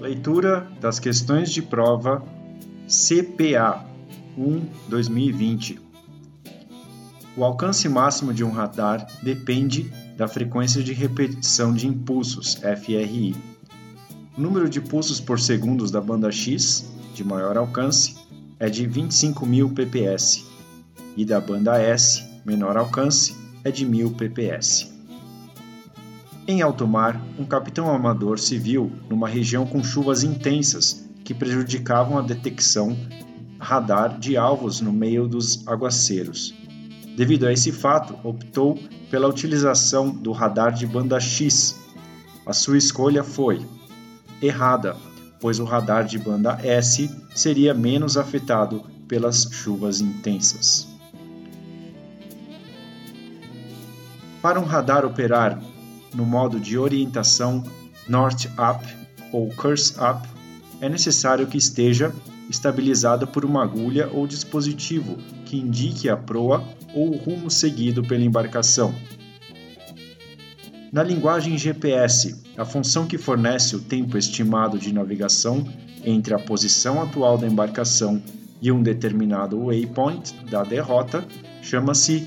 Leitura das questões de prova CPA 1-2020. O alcance máximo de um radar depende da frequência de repetição de impulsos, FRI. O número de pulsos por segundo da banda X, de maior alcance, é de 25.000 ppс, e da banda S, menor alcance, é de 1.000 pps. Em alto mar, um capitão amador se viu numa região com chuvas intensas que prejudicavam a detecção radar de alvos no meio dos aguaceiros. Devido a esse fato, optou pela utilização do radar de banda X. A sua escolha foi errada, pois o radar de banda S seria menos afetado pelas chuvas intensas. Para um radar operar no modo de orientação North Up ou Curse Up, é necessário que esteja estabilizado por uma agulha ou dispositivo que indique a proa ou o rumo seguido pela embarcação. Na linguagem GPS, a função que fornece o tempo estimado de navegação entre a posição atual da embarcação e um determinado waypoint da derrota chama-se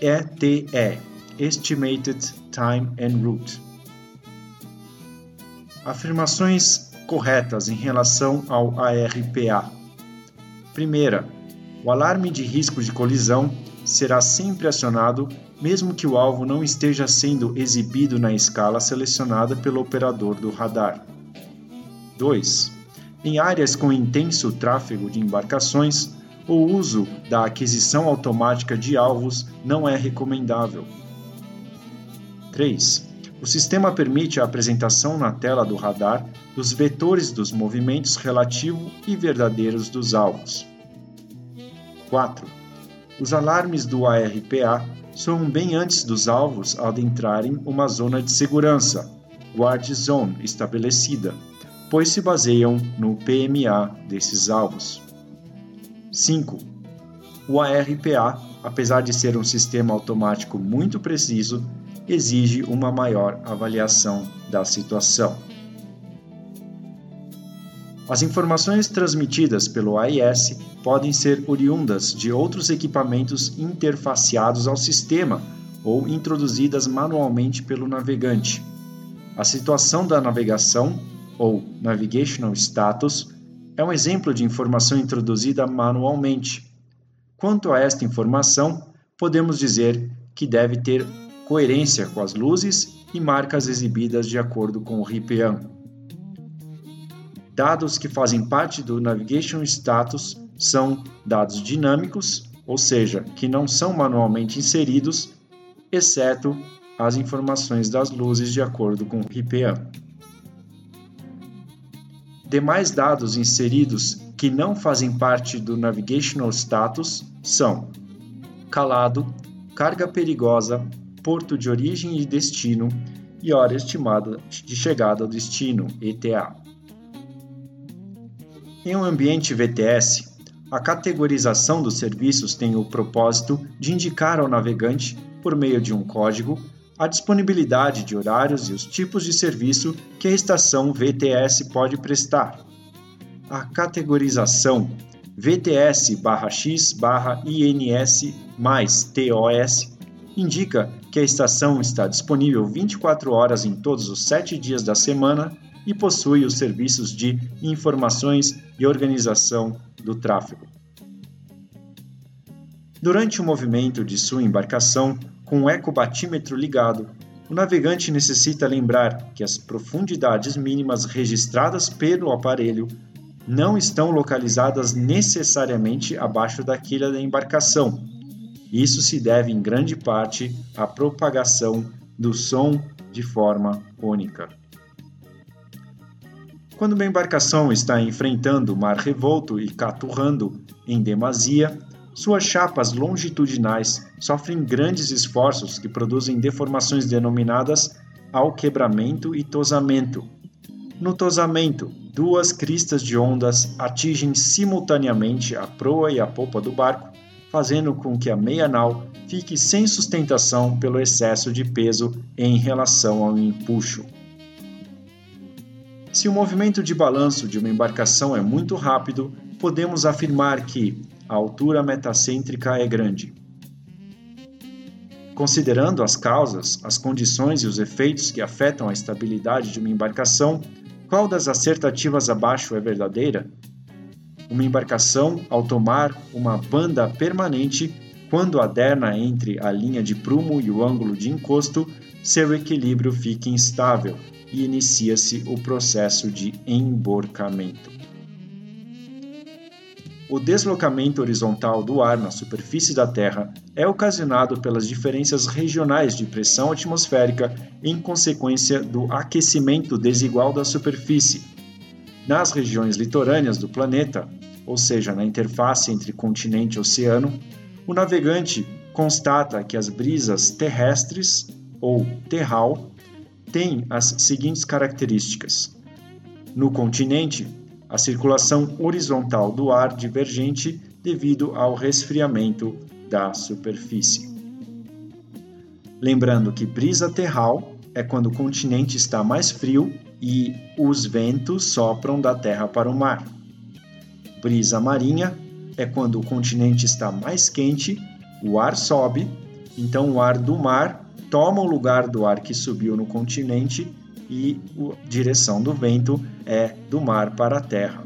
ETE Estimated Time and Route. Afirmações corretas em relação ao ARPA. Primeira, o alarme de risco de colisão será sempre acionado mesmo que o alvo não esteja sendo exibido na escala selecionada pelo operador do radar. 2. Em áreas com intenso tráfego de embarcações, o uso da aquisição automática de alvos não é recomendável. 3. O sistema permite a apresentação na tela do radar dos vetores dos movimentos relativo e verdadeiros dos alvos. 4. Os alarmes do ARPA soam bem antes dos alvos adentrarem uma zona de segurança, Guard Zone, estabelecida, pois se baseiam no PMA desses alvos. 5. O ARPA, apesar de ser um sistema automático muito preciso, exige uma maior avaliação da situação. As informações transmitidas pelo AIS podem ser oriundas de outros equipamentos interfaceados ao sistema ou introduzidas manualmente pelo navegante. A situação da navegação, ou Navigational Status, é um exemplo de informação introduzida manualmente. Quanto a esta informação, podemos dizer que deve ter coerência com as luzes e marcas exibidas de acordo com o RIPEAN. Dados que fazem parte do Navigation Status são dados dinâmicos, ou seja, que não são manualmente inseridos, exceto as informações das luzes de acordo com o RIPEAN. Demais dados inseridos que não fazem parte do Navigational Status são calado, carga perigosa, porto de origem e destino e hora estimada de chegada ao destino, ETA. Em um ambiente VTS, a categorização dos serviços tem o propósito de indicar ao navegante, por meio de um código, a disponibilidade de horários e os tipos de serviço que a estação VTS pode prestar. A categorização VTS/X/INS mais TOS indica que a estação está disponível 24 horas em todos os sete dias da semana e possui os serviços de informações e organização do tráfego. Durante o movimento de sua embarcação, com o ecobatímetro ligado, o navegante necessita lembrar que as profundidades mínimas registradas pelo aparelho não estão localizadas necessariamente abaixo da quilha da embarcação, isso se deve em grande parte à propagação do som de forma única. Quando uma embarcação está enfrentando o mar revolto e caturrando em demasia, suas chapas longitudinais sofrem grandes esforços que produzem deformações denominadas alquebramento e tosamento. No tosamento, duas cristas de ondas atingem simultaneamente a proa e a polpa do barco, fazendo com que a meia nau fique sem sustentação pelo excesso de peso em relação ao empuxo. Se o movimento de balanço de uma embarcação é muito rápido, podemos afirmar que a altura metacêntrica é grande. Considerando as causas, as condições e os efeitos que afetam a estabilidade de uma embarcação, qual das assertativas abaixo é verdadeira? Uma embarcação, ao tomar uma banda permanente, quando aderna entre a linha de prumo e o ângulo de encosto, seu equilíbrio fica instável e inicia-se o processo de emborcamento. O deslocamento horizontal do ar na superfície da Terra é ocasionado pelas diferenças regionais de pressão atmosférica em consequência do aquecimento desigual da superfície. Nas regiões litorâneas do planeta, ou seja, na interface entre continente e oceano, o navegante constata que as brisas terrestres, ou terral, têm as seguintes características. No continente, a circulação horizontal do ar divergente devido ao resfriamento da superfície. Lembrando que brisa terral é quando o continente está mais frio e os ventos sopram da terra para o mar. Brisa marinha é quando o continente está mais quente, o ar sobe, então o ar do mar toma o lugar do ar que subiu no continente e a direção do vento é do mar para a terra.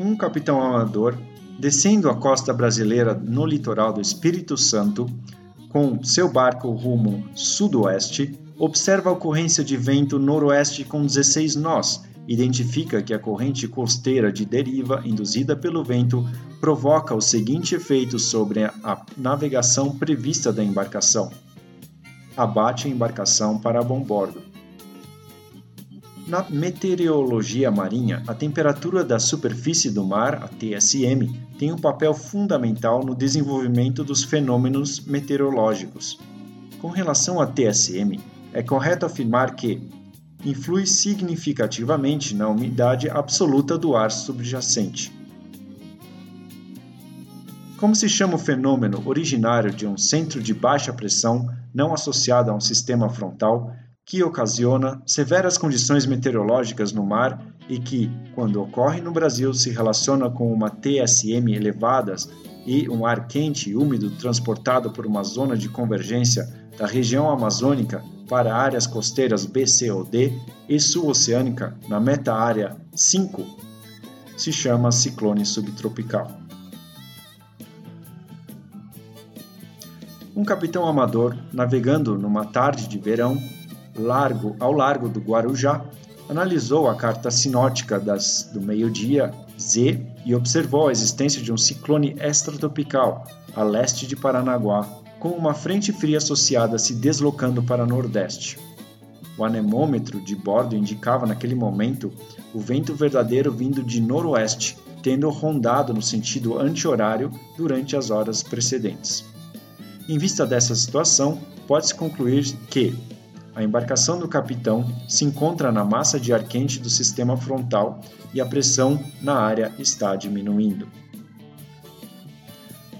Um capitão amador descendo a costa brasileira no litoral do Espírito Santo, com seu barco rumo sudoeste, observa a ocorrência de vento noroeste com 16 nós. Identifica que a corrente costeira de deriva induzida pelo vento provoca o seguinte efeito sobre a navegação prevista da embarcação abate a embarcação para bombordo. Na meteorologia marinha, a temperatura da superfície do mar, a TSM, tem um papel fundamental no desenvolvimento dos fenômenos meteorológicos. Com relação à TSM, é correto afirmar que influi significativamente na umidade absoluta do ar subjacente. Como se chama o fenômeno originário de um centro de baixa pressão não associado a um sistema frontal que ocasiona severas condições meteorológicas no mar e que, quando ocorre no Brasil, se relaciona com uma TSM elevadas e um ar quente e úmido transportado por uma zona de convergência da região amazônica para áreas costeiras B, C ou D e sul-oceânica na meta-área 5, se chama ciclone subtropical. um capitão amador, navegando numa tarde de verão, largo ao largo do Guarujá, analisou a carta sinótica das, do meio-dia Z e observou a existência de um ciclone extratropical a leste de Paranaguá, com uma frente fria associada se deslocando para nordeste. O anemômetro de bordo indicava naquele momento o vento verdadeiro vindo de noroeste, tendo rondado no sentido anti-horário durante as horas precedentes. Em vista dessa situação, pode-se concluir que a embarcação do capitão se encontra na massa de ar quente do sistema frontal e a pressão na área está diminuindo.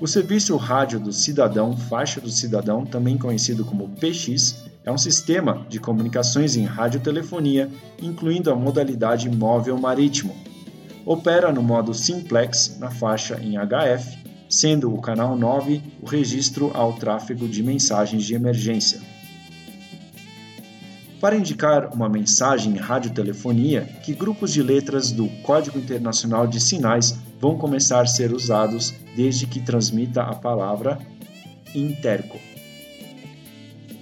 O Serviço Rádio do Cidadão, Faixa do Cidadão, também conhecido como PX, é um sistema de comunicações em radiotelefonia, incluindo a modalidade móvel marítimo. Opera no modo simplex na faixa em HF sendo o canal 9 o registro ao tráfego de mensagens de emergência. Para indicar uma mensagem em radiotelefonia, que grupos de letras do Código Internacional de Sinais vão começar a ser usados desde que transmita a palavra interco.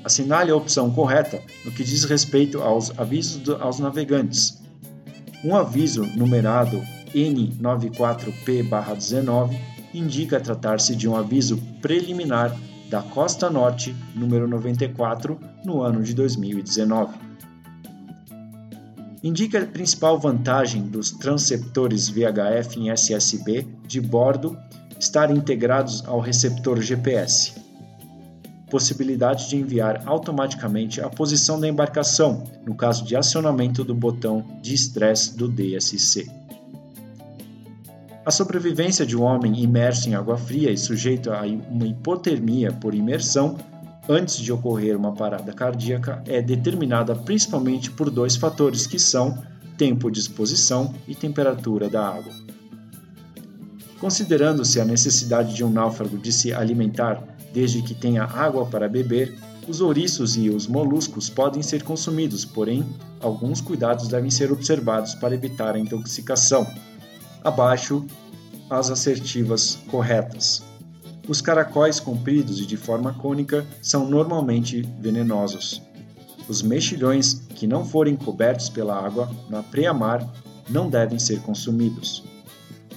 Assinale a opção correta no que diz respeito aos avisos do, aos navegantes. Um aviso numerado N94P-19 indica tratar-se de um aviso preliminar da Costa Norte, número 94, no ano de 2019. Indica a principal vantagem dos transceptores VHF em SSB de bordo estar integrados ao receptor GPS. Possibilidade de enviar automaticamente a posição da embarcação no caso de acionamento do botão de estresse do DSC. A sobrevivência de um homem imerso em água fria e sujeito a uma hipotermia por imersão antes de ocorrer uma parada cardíaca é determinada principalmente por dois fatores que são tempo de exposição e temperatura da água. Considerando-se a necessidade de um náufrago de se alimentar desde que tenha água para beber, os ouriços e os moluscos podem ser consumidos, porém, alguns cuidados devem ser observados para evitar a intoxicação. Abaixo, as assertivas corretas. Os caracóis compridos e de forma cônica são normalmente venenosos. Os mexilhões que não forem cobertos pela água na preamar não devem ser consumidos.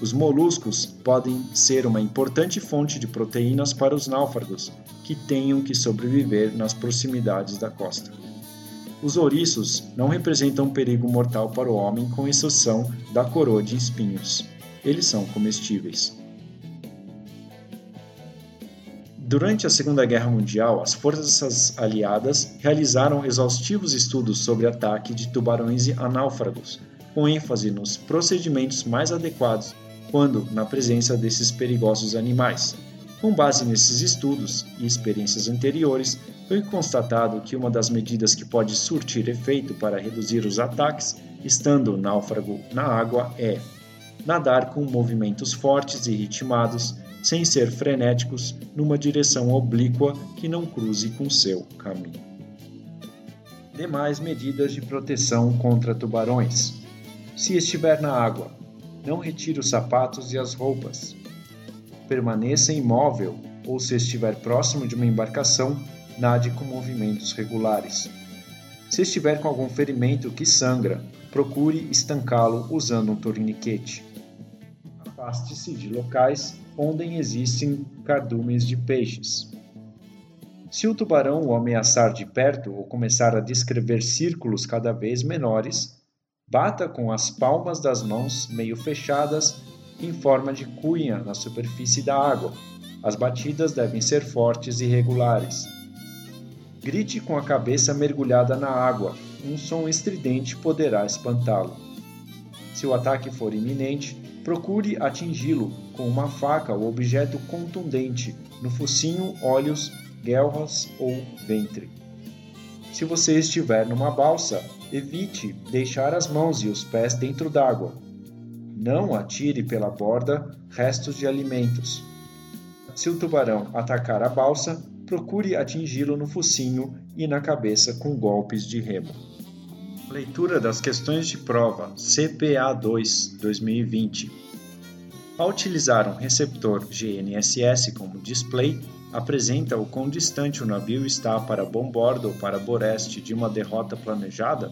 Os moluscos podem ser uma importante fonte de proteínas para os náufragos que tenham que sobreviver nas proximidades da costa. Os ouriços não representam perigo mortal para o homem, com exceção da coroa de espinhos. Eles são comestíveis. Durante a Segunda Guerra Mundial, as forças aliadas realizaram exaustivos estudos sobre ataque de tubarões a náufragos, com ênfase nos procedimentos mais adequados quando na presença desses perigosos animais. Com base nesses estudos e experiências anteriores, foi constatado que uma das medidas que pode surtir efeito para reduzir os ataques, estando o náufrago na água, é nadar com movimentos fortes e ritmados, sem ser frenéticos, numa direção oblíqua que não cruze com seu caminho. Demais medidas de proteção contra tubarões. Se estiver na água, não retire os sapatos e as roupas. Permaneça imóvel ou, se estiver próximo de uma embarcação, nade com movimentos regulares. Se estiver com algum ferimento que sangra, procure estancá-lo usando um torniquete. Afaste-se de locais onde existem cardumes de peixes. Se o tubarão o ameaçar de perto ou começar a descrever círculos cada vez menores, Bata com as palmas das mãos meio fechadas em forma de cunha na superfície da água. As batidas devem ser fortes e regulares. Grite com a cabeça mergulhada na água. Um som estridente poderá espantá-lo. Se o ataque for iminente, procure atingi-lo com uma faca ou objeto contundente no focinho, olhos, guelras ou ventre. Se você estiver numa balsa, evite deixar as mãos e os pés dentro d'água. Não atire pela borda restos de alimentos. Se o tubarão atacar a balsa, procure atingi-lo no focinho e na cabeça com golpes de remo. Leitura das questões de prova CPA 2 2020. Ao utilizar um receptor GNSS como display, apresenta o quão distante o navio está para bombordo ou para boreste de uma derrota planejada?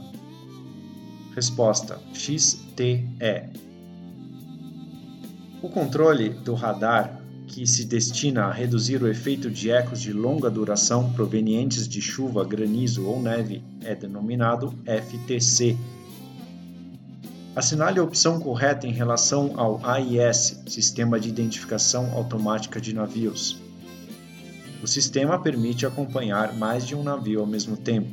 Resposta: XTE. O controle do radar, que se destina a reduzir o efeito de ecos de longa duração provenientes de chuva, granizo ou neve, é denominado FTC. Assinale a opção correta em relação ao AIS, Sistema de Identificação Automática de Navios. O sistema permite acompanhar mais de um navio ao mesmo tempo.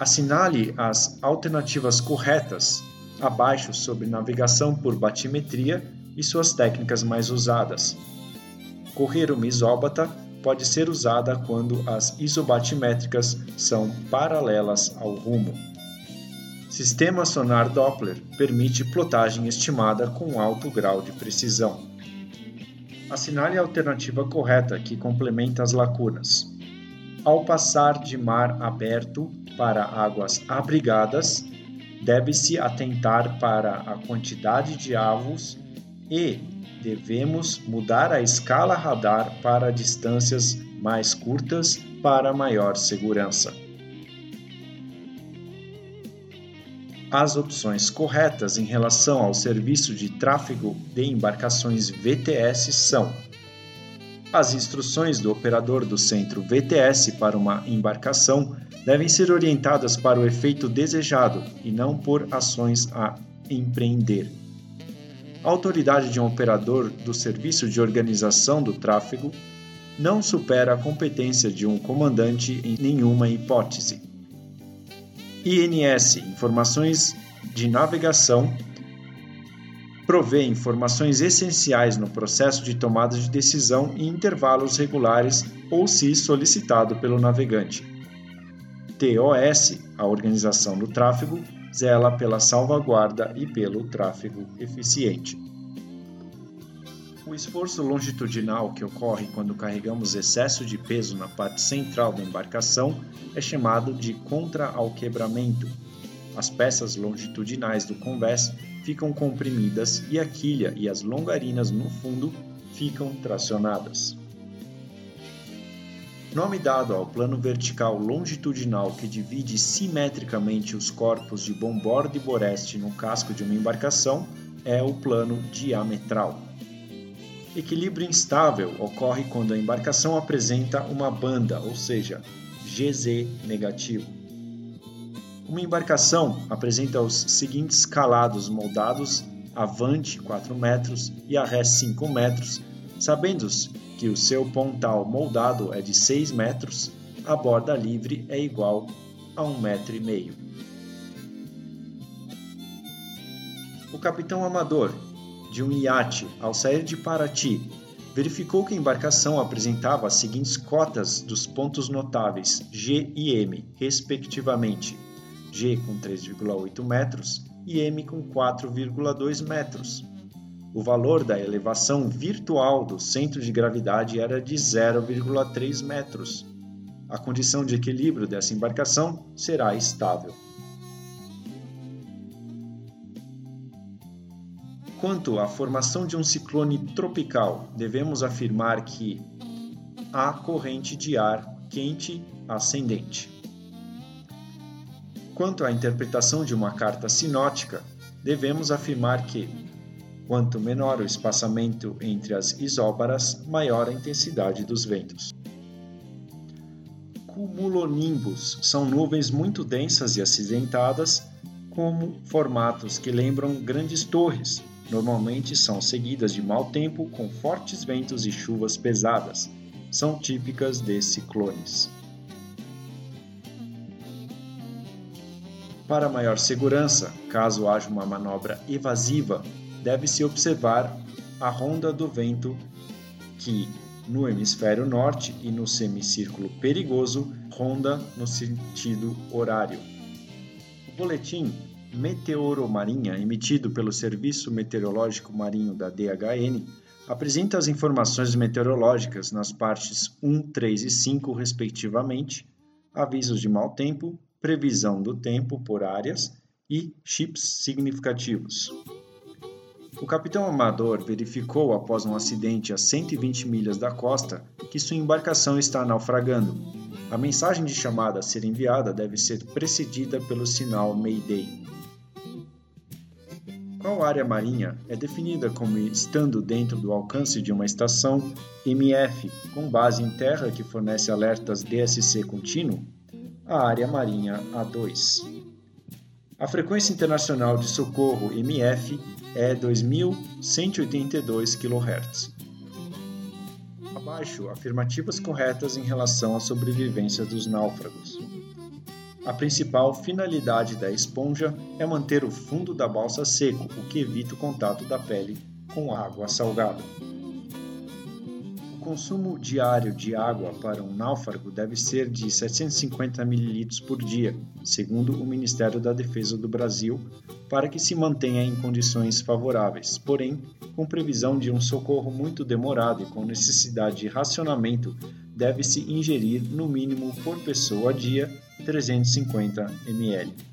Assinale as alternativas corretas abaixo sobre navegação por batimetria e suas técnicas mais usadas. Correr uma isóbata pode ser usada quando as isobatimétricas são paralelas ao rumo. Sistema sonar Doppler permite plotagem estimada com alto grau de precisão. Assinale a alternativa correta que complementa as lacunas. Ao passar de mar aberto para águas abrigadas, deve-se atentar para a quantidade de avos e devemos mudar a escala radar para distâncias mais curtas para maior segurança. As opções corretas em relação ao serviço de tráfego de embarcações VTS são: as instruções do operador do centro VTS para uma embarcação devem ser orientadas para o efeito desejado e não por ações a empreender. A autoridade de um operador do serviço de organização do tráfego não supera a competência de um comandante em nenhuma hipótese. INS Informações de Navegação provê informações essenciais no processo de tomada de decisão em intervalos regulares ou se solicitado pelo navegante. TOS, a organização do tráfego, zela pela salvaguarda e pelo tráfego eficiente. O esforço longitudinal que ocorre quando carregamos excesso de peso na parte central da embarcação é chamado de contra-alquebramento. As peças longitudinais do convés ficam comprimidas e a quilha e as longarinas no fundo ficam tracionadas. Nome dado ao plano vertical longitudinal que divide simetricamente os corpos de bombordo e boreste no casco de uma embarcação é o plano diametral. Equilíbrio instável ocorre quando a embarcação apresenta uma banda, ou seja, GZ negativo. Uma embarcação apresenta os seguintes calados moldados avante 4 metros e a ré 5 metros, sabendo que o seu pontal moldado é de 6 metros, a borda livre é igual a 1,5 metro. E meio. O capitão amador de um iate, ao sair de Paraty, verificou que a embarcação apresentava as seguintes cotas dos pontos notáveis G e M, respectivamente: G com 3,8 metros e M com 4,2 metros. O valor da elevação virtual do centro de gravidade era de 0,3 metros. A condição de equilíbrio dessa embarcação será estável. Quanto à formação de um ciclone tropical, devemos afirmar que há corrente de ar quente ascendente. Quanto à interpretação de uma carta sinótica, devemos afirmar que, quanto menor o espaçamento entre as isóbaras, maior a intensidade dos ventos. Cumulonimbus são nuvens muito densas e acidentadas, como formatos que lembram grandes torres, Normalmente são seguidas de mau tempo com fortes ventos e chuvas pesadas. São típicas de ciclones. Para maior segurança, caso haja uma manobra evasiva, deve-se observar a ronda do vento que, no hemisfério norte e no semicírculo perigoso, ronda no sentido horário. O boletim Meteoromarinha, emitido pelo Serviço Meteorológico Marinho da DHN, apresenta as informações meteorológicas nas partes 1, 3 e 5, respectivamente, avisos de mau tempo, previsão do tempo por áreas e chips significativos. O capitão amador verificou após um acidente a 120 milhas da costa que sua embarcação está naufragando. A mensagem de chamada a ser enviada deve ser precedida pelo sinal Mayday. Qual área marinha é definida como estando dentro do alcance de uma estação MF com base em terra que fornece alertas DSC contínuo? A área marinha A2. A frequência internacional de socorro MF é 2182 kHz. Abaixo, afirmativas corretas em relação à sobrevivência dos náufragos. A principal finalidade da esponja é manter o fundo da balsa seco, o que evita o contato da pele com água salgada. Consumo diário de água para um náufrago deve ser de 750 ml por dia, segundo o Ministério da Defesa do Brasil, para que se mantenha em condições favoráveis, porém, com previsão de um socorro muito demorado e com necessidade de racionamento, deve-se ingerir no mínimo por pessoa a dia 350 ml.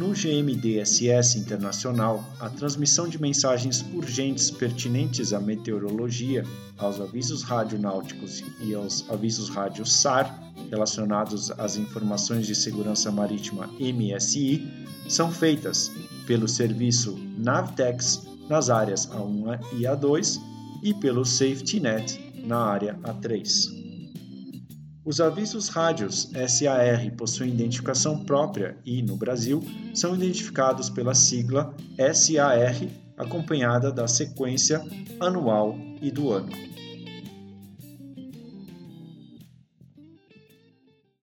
No GMDSS internacional, a transmissão de mensagens urgentes pertinentes à meteorologia, aos avisos radionáuticos e aos avisos rádio SAR relacionados às informações de segurança marítima MSI são feitas pelo serviço Navtex nas áreas A1 e A2 e pelo SafetyNet na área A3. Os avisos rádios SAR possuem identificação própria e, no Brasil, são identificados pela sigla SAR, acompanhada da sequência anual e do ano.